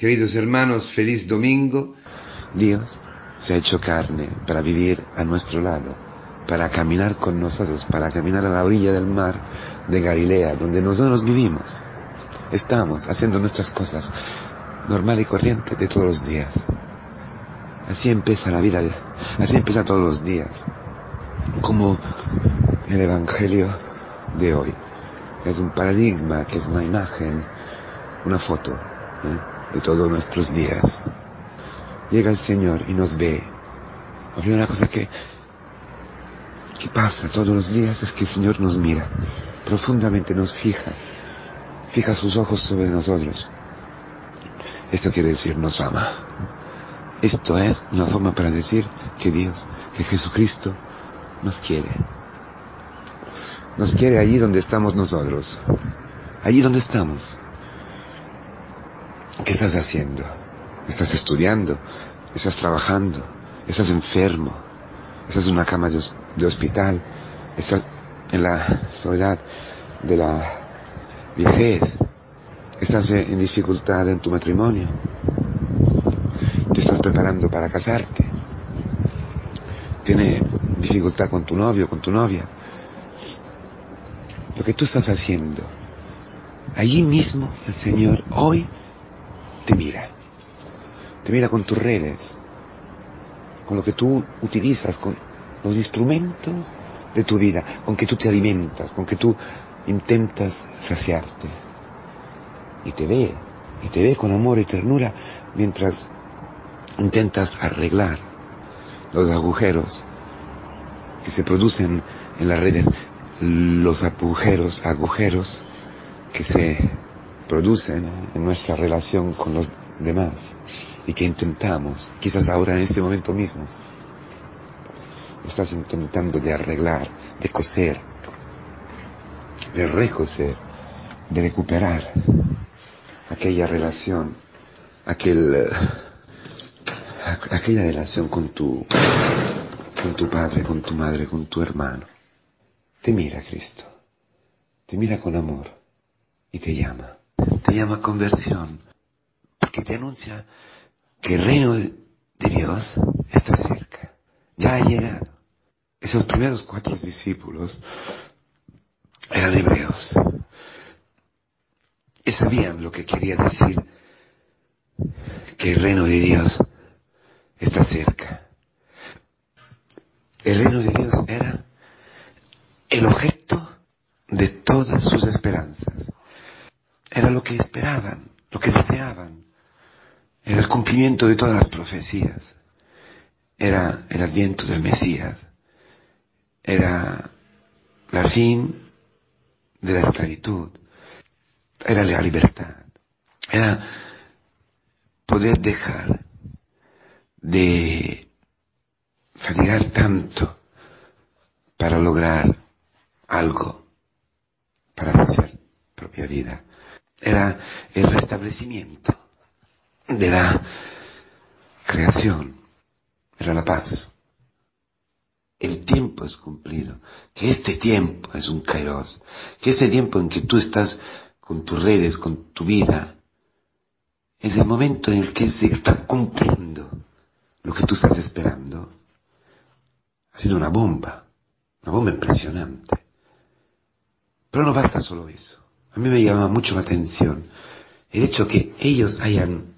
Queridos hermanos, feliz domingo. Dios se ha hecho carne para vivir a nuestro lado, para caminar con nosotros, para caminar a la orilla del mar de Galilea, donde nosotros vivimos. Estamos haciendo nuestras cosas normal y corriente de todos los días. Así empieza la vida, así empieza todos los días, como el Evangelio de hoy. Es un paradigma, que es una imagen, una foto. ¿eh? De todos nuestros días. Llega el Señor y nos ve. La primera cosa que, que pasa todos los días es que el Señor nos mira, profundamente nos fija, fija sus ojos sobre nosotros. Esto quiere decir nos ama. Esto es una forma para decir que Dios, que Jesucristo nos quiere. Nos quiere allí donde estamos nosotros. Allí donde estamos. ¿Qué estás haciendo? ¿Estás estudiando? ¿Estás trabajando? ¿Estás enfermo? ¿Estás en una cama de, hospital? ¿Estás en la soledad de la vejez? ¿Estás en dificultad en tu matrimonio? ¿Te estás preparando para casarte? ¿Tienes dificultad con tu novio, con tu novia? Lo que tú estás haciendo, allí mismo el Señor hoy te mira. Te mira con tus redes, con lo que tú utilizas, con los instrumentos de tu vida, con que tú te alimentas, con que tú intentas saciarte. Y te ve, y te ve con amor y ternura mientras intentas arreglar los agujeros que se producen en las redes, los agujeros, agujeros que se producen en nuestra relación con los demás y que intentamos, quizás ahora en este momento mismo, estás intentando de arreglar, de coser, de recoser, de recuperar aquella relación, aquel, aquella relación con tu, con tu padre, con tu madre, con tu hermano. Te mira Cristo, te mira con amor y te llama te llama conversión, porque te anuncia que el reino de Dios está cerca, ya ha llegado. Esos primeros cuatro discípulos eran hebreos y sabían lo que quería decir que el reino de Dios está cerca. El reino de Dios era el objeto de todas sus esperanzas. Era lo que esperaban, lo que deseaban. Era el cumplimiento de todas las profecías. Era el adviento del Mesías. Era la fin de la esclavitud. Era la libertad. Era poder dejar de fatigar tanto para lograr algo para hacer propia vida era el restablecimiento de la creación, era la paz. El tiempo es cumplido, que este tiempo es un kairos, que este tiempo en que tú estás con tus redes, con tu vida, es el momento en el que se está cumpliendo lo que tú estás esperando. Ha sido una bomba, una bomba impresionante. Pero no basta solo eso. A mí me llama mucho la atención el hecho que ellos hayan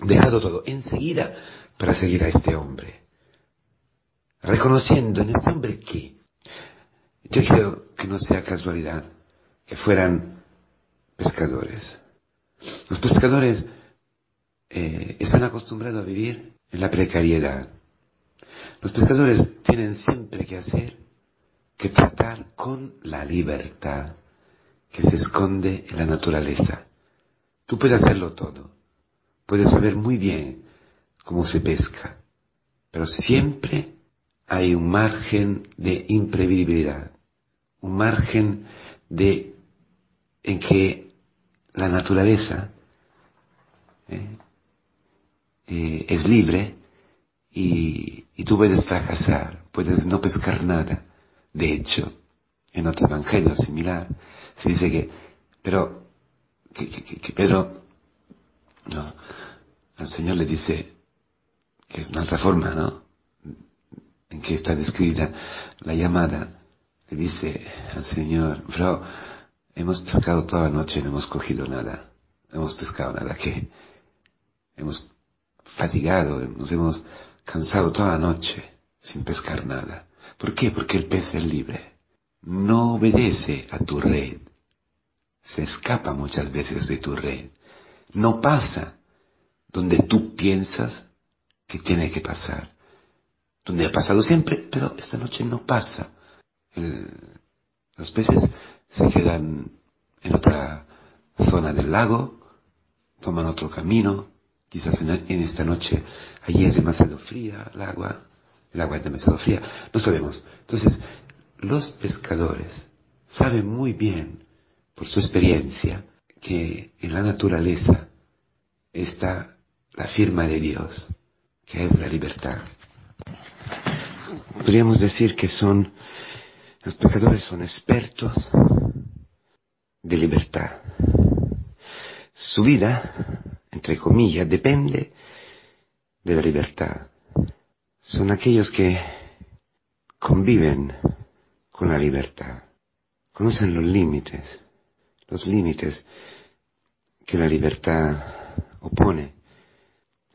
dejado todo enseguida para seguir a este hombre. Reconociendo en este hombre que yo creo que no sea casualidad que fueran pescadores. Los pescadores eh, están acostumbrados a vivir en la precariedad. Los pescadores tienen siempre que hacer que tratar con la libertad que se esconde en la naturaleza. Tú puedes hacerlo todo, puedes saber muy bien cómo se pesca, pero siempre hay un margen de imprevisibilidad, un margen de en que la naturaleza eh, eh, es libre y, y tú puedes fracasar, puedes no pescar nada. De hecho, en otro evangelio similar, se dice que, pero, que, que, que Pedro, no, el Señor le dice, que es una otra forma, ¿no? En que está descrita la llamada, le dice al Señor, Frau, hemos pescado toda la noche y no hemos cogido nada. hemos pescado nada. ¿Qué? Hemos fatigado, nos hemos cansado toda la noche sin pescar nada. ¿Por qué? Porque el pez es libre. No obedece a tu red. Se escapa muchas veces de tu red. No pasa donde tú piensas que tiene que pasar. Donde ha pasado siempre, pero esta noche no pasa. los peces se quedan en otra zona del lago, toman otro camino, quizás en, esta noche allí es demasiado fría el agua, el agua es demasiado fría, no sabemos. Entonces, los pescadores saben muy bien, por su experiencia, que en la naturaleza está la firma de Dios, que es la libertad. Podríamos decir que son, los pescadores son expertos de libertad. Su vida, entre comillas, depende de la libertad. Son aquellos que conviven con la libertad, conocen los límites, los límites que la libertad opone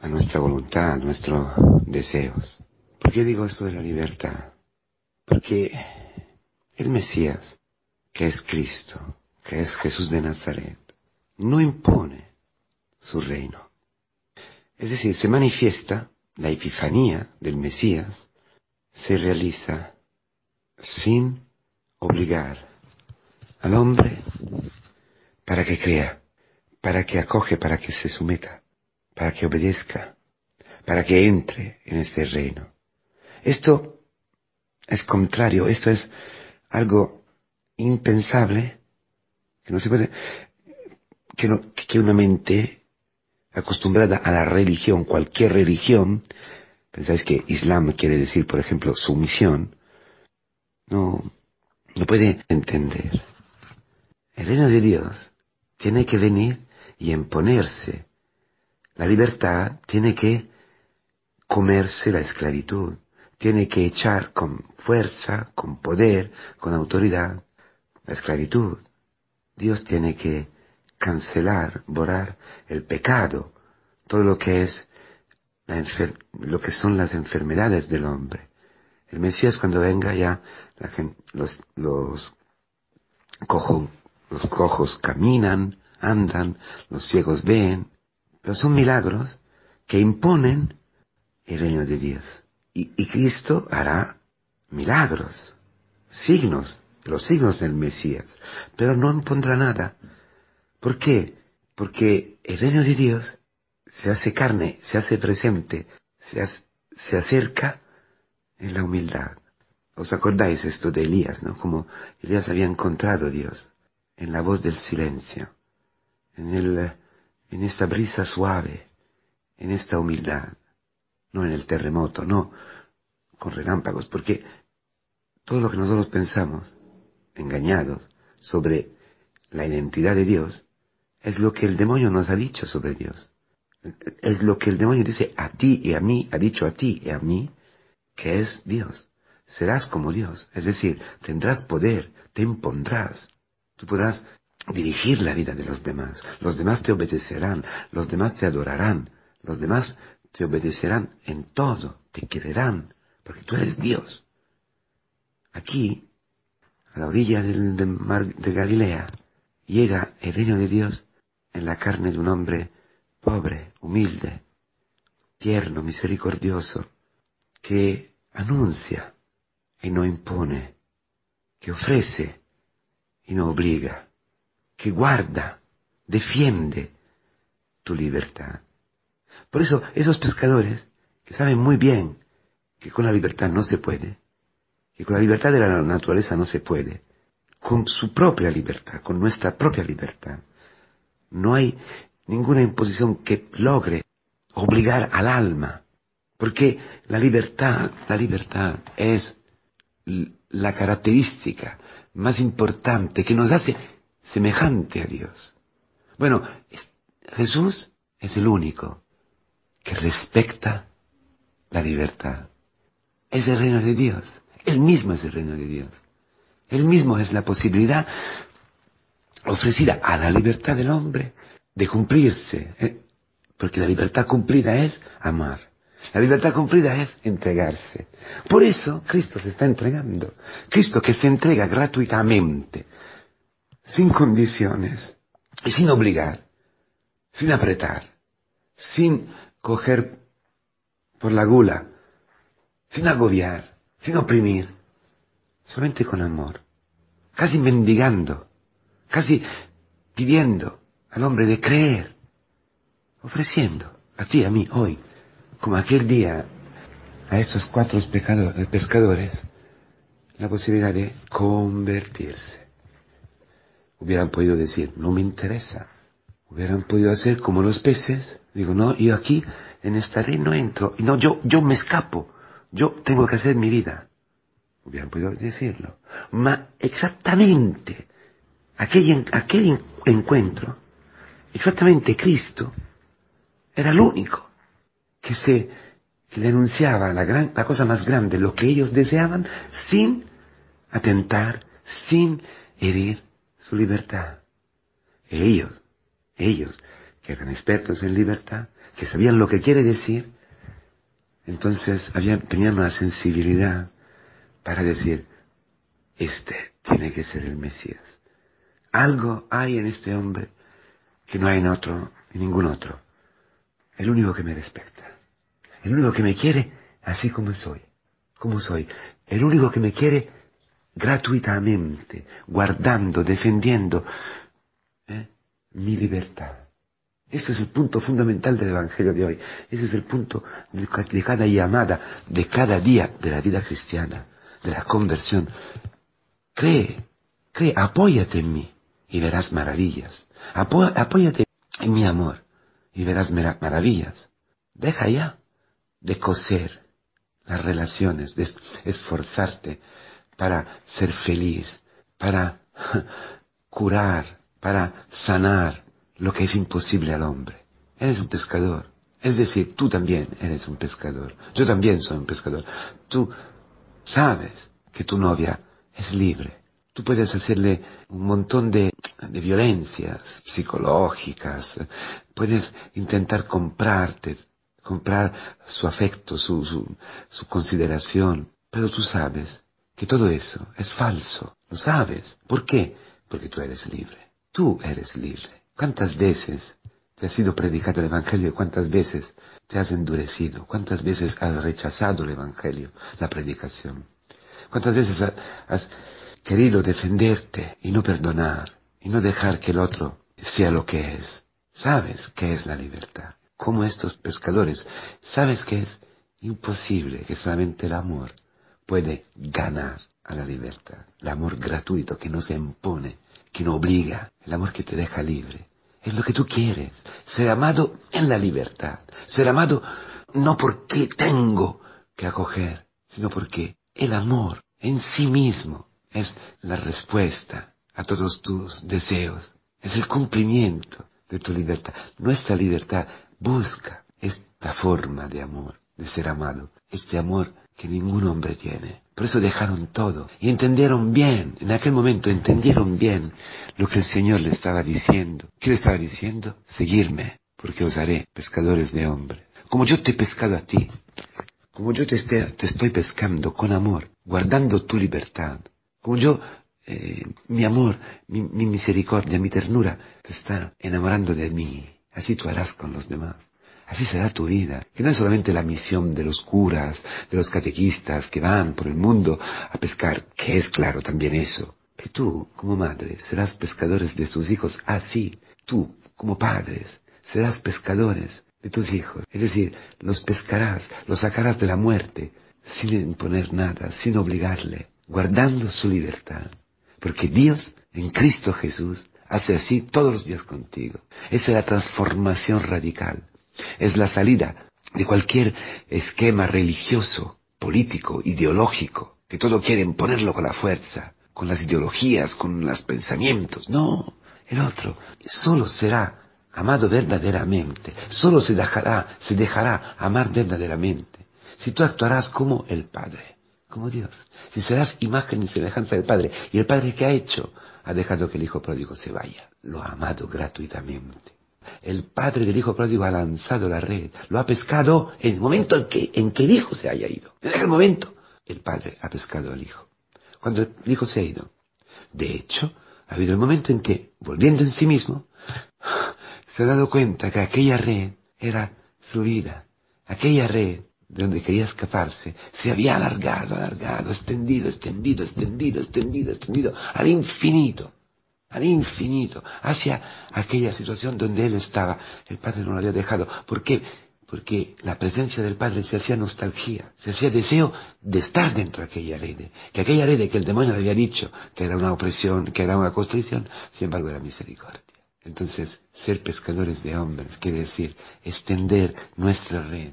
a nuestra voluntad, a nuestros deseos. ¿Por qué digo esto de la libertad? Porque el Mesías, que es Cristo, que es Jesús de Nazaret, no impone su reino. Es decir, se manifiesta la epifanía del Mesías, se realiza sin obligar al hombre para que crea, para que acoge, para que se someta, para que obedezca, para que entre en este reino. Esto es contrario, esto es algo impensable, que no se puede, que, que una mente acostumbrada a la religión, cualquier religión, pensáis que Islam quiere decir, por ejemplo, sumisión, no, no puede entender. El reino de Dios tiene que venir y imponerse. La libertad tiene que comerse la esclavitud, tiene que echar con fuerza, con poder, con autoridad la esclavitud. Dios tiene que cancelar, borrar el pecado, todo lo que es lo que son las enfermedades del hombre. El Mesías cuando venga ya los, los, los cojos caminan, andan, los ciegos ven, pero son milagros que imponen el reino de Dios. Y, Cristo hará milagros, signos, los signos del Mesías, pero no impondrá nada. ¿Por qué? Porque el reino de Dios se hace carne, se hace presente, se, se acerca en la humildad. ¿Os acordáis esto de Elías, no? Como Elías había encontrado a Dios en la voz del silencio, en, el, en esta brisa suave, en esta humildad, no en el terremoto, no con relámpagos, porque todo lo que nosotros pensamos, engañados, sobre la identidad de Dios, es lo que el demonio nos ha dicho sobre Dios. Es lo que el demonio dice a ti y a mí, ha dicho a ti y a mí, que es Dios. Serás como Dios, es decir, tendrás poder, te impondrás, tú podrás dirigir la vida de los demás, los demás te obedecerán, los demás te adorarán, los demás te obedecerán en todo, te quererán, porque tú eres Dios. Aquí, a la orilla del, mar de Galilea, llega el reino de Dios en la carne de un hombre pobre, humilde, tierno, misericordioso, que anuncia y no impone, que ofrece y no obliga, que guarda, defiende tu libertad. Por eso esos pescadores que saben muy bien que con la libertad no se puede, que con la libertad de la naturaleza no se puede, con su propia libertad, con nuestra propia libertad, no hay ninguna imposición que logre obligar al alma porque la libertad, la libertad es la característica más importante que nos hace semejante a Dios. Bueno, Jesús es el único que respecta la libertad. Es el reino de Dios. Él mismo es el reino de Dios. Él mismo es la posibilidad ofrecida a la libertad del hombre de cumplirse. ¿eh? Porque la libertad cumplida es amar. La libertad cumplida es entregarse. Por eso Cristo se está entregando. Cristo que se entrega gratuitamente, sin condiciones y sin obligar, sin apretar, sin coger por la gula, sin agobiar, sin oprimir, solamente con amor, casi mendigando, casi pidiendo al hombre de creer, ofreciendo a ti, a mí, hoy, como aquel día, a esos cuatro pescadores, la posibilidad de convertirse. Hubieran podido decir, no me interesa. Hubieran podido hacer como los peces. Digo, no, yo aquí en esta red no entro. No, yo, yo me escapo. Yo tengo que hacer mi vida. Hubieran podido decirlo. Ma exactamente aquel, aquel encuentro, exactamente Cristo, era el único que se le anunciaba la, gran, la cosa más grande, lo que ellos deseaban, sin atentar, sin herir su libertad. Ellos, ellos, que eran expertos en libertad, que sabían lo que quiere decir, entonces tenían una sensibilidad para decir, este tiene que ser el Mesías. Algo hay en este hombre que no hay en otro, en ningún otro. El único que me respecta. El único que me quiere así como soy. Como soy. El único que me quiere gratuitamente, guardando, defendiendo ¿eh? mi libertad. Ese es el punto fundamental del Evangelio de hoy. Ese es el punto de cada llamada, de cada día de la vida cristiana, de la conversión. Cree, cree, apóyate en mí y verás maravillas. apóyate en mi amor y verás maravillas. Deja ya de coser las relaciones, de esforzarte para ser feliz, para curar, para sanar lo que es imposible al hombre. Eres un pescador. Es decir, tú también eres un pescador. Yo también soy un pescador. Tú sabes que tu novia es libre. Tú puedes hacerle un montón de, violencias psicológicas. Puedes intentar comprarte, comprar su afecto, su, su, consideración. Pero tú sabes que todo eso es falso. Lo sabes. ¿Por qué? Porque tú eres libre. Tú eres libre. ¿Cuántas veces te ha sido predicado el Evangelio cuántas veces te has endurecido? ¿Cuántas veces has rechazado el Evangelio, la predicación? ¿Cuántas veces has querido defenderte y no perdonar y no dejar que el otro sea lo que es? ¿Sabes qué es la libertad? Como estos pescadores, sabes que es imposible que solamente el amor puede ganar a la libertad. El amor gratuito que no se impone, que no obliga, el amor que te deja libre. Es lo que tú quieres, ser amado en la libertad, ser amado no porque tengo que acoger, sino porque el amor en sí mismo es la respuesta a todos tus deseos, es el cumplimiento de tu libertad. Nuestra libertad busca esta forma de amor, de ser amado, este amor que ningún hombre tiene. Por eso dejaron todo y entendieron bien, en aquel momento entendieron bien lo que el Señor le estaba diciendo. ¿Qué le estaba diciendo? Seguirme, porque os haré pescadores de hombres. Como yo te he pescado a ti, como yo te, estoy pescando con amor, guardando tu libertad, como yo, eh, mi amor, mi, mi misericordia, mi ternura, te está enamorando de mí, así tú harás con los demás. Así será tu vida, que no es solamente la misión de los curas, de los catequistas que van por el mundo a pescar, que es claro también eso, que tú, como madre, serás pescadores de tus hijos. Así, tú, como padres, serás pescadores de tus hijos, es decir, los pescarás, los sacarás de la muerte, sin imponer nada, sin obligarle, guardando su libertad, porque Dios, en Cristo Jesús, hace así todos los días contigo. Esa es la transformación radical es la salida de cualquier esquema religioso, político, ideológico, que todo quieren ponerlo con la fuerza, con las ideologías, con los pensamientos. No, el otro solo será amado verdaderamente. Solo se dejará, se dejará amar verdaderamente. Si tú actuarás como el Padre, como Dios. Si serás imagen y semejanza del Padre. ¿Y el Padre qué ha hecho? Ha dejado que el Hijo pródigo se vaya. Lo ha amado gratuitamente. El padre del hijo pródigo ha lanzado la red, lo ha pescado en el momento en que, en que el hijo se haya ido. En aquel momento, el padre ha pescado al hijo. Cuando el hijo se ha ido. De hecho, ha habido el momento en que, volviendo en sí mismo, se ha dado cuenta que aquella red era su vida. Aquella red de donde quería escaparse se había alargado, alargado, extendido, extendido, extendido, extendido, extendido, al infinito al infinito, hacia aquella situación donde él estaba. El Padre no lo había dejado. ¿Por qué? Porque la presencia del Padre se hacía nostalgia, se hacía deseo de estar dentro de aquella red, que aquella red que el demonio le había dicho que era una opresión, que era una constricción, sin embargo era misericordia. Entonces, ser pescadores de hombres quiere decir extender nuestra red,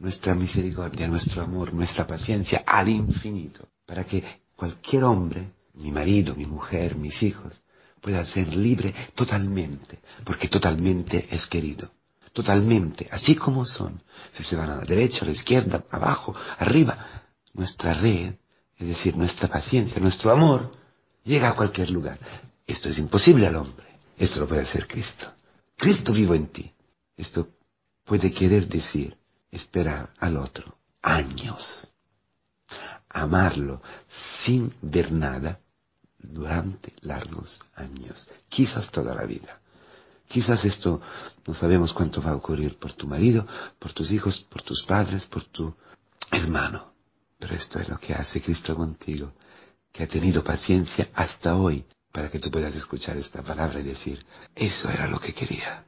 nuestra misericordia, nuestro amor, nuestra paciencia al infinito, para que cualquier hombre, mi marido, mi mujer, mis hijos, pueda ser libre totalmente, porque totalmente es querido. Totalmente, así como son. Si se van a la derecha, a la izquierda, abajo, arriba, nuestra red, es decir, nuestra paciencia, nuestro amor, llega a cualquier lugar. Esto es imposible al hombre. Esto lo puede hacer Cristo. Cristo vivo en ti. Esto puede querer decir esperar al otro años. Amarlo sin ver nada durante largos años, quizás toda la vida. Quizás esto no sabemos cuánto va a ocurrir por tu marido, por tus hijos, por tus padres, por tu hermano. Pero esto es lo que hace Cristo contigo, que ha tenido paciencia hasta hoy para que tú puedas escuchar esta palabra y decir, eso era lo que quería.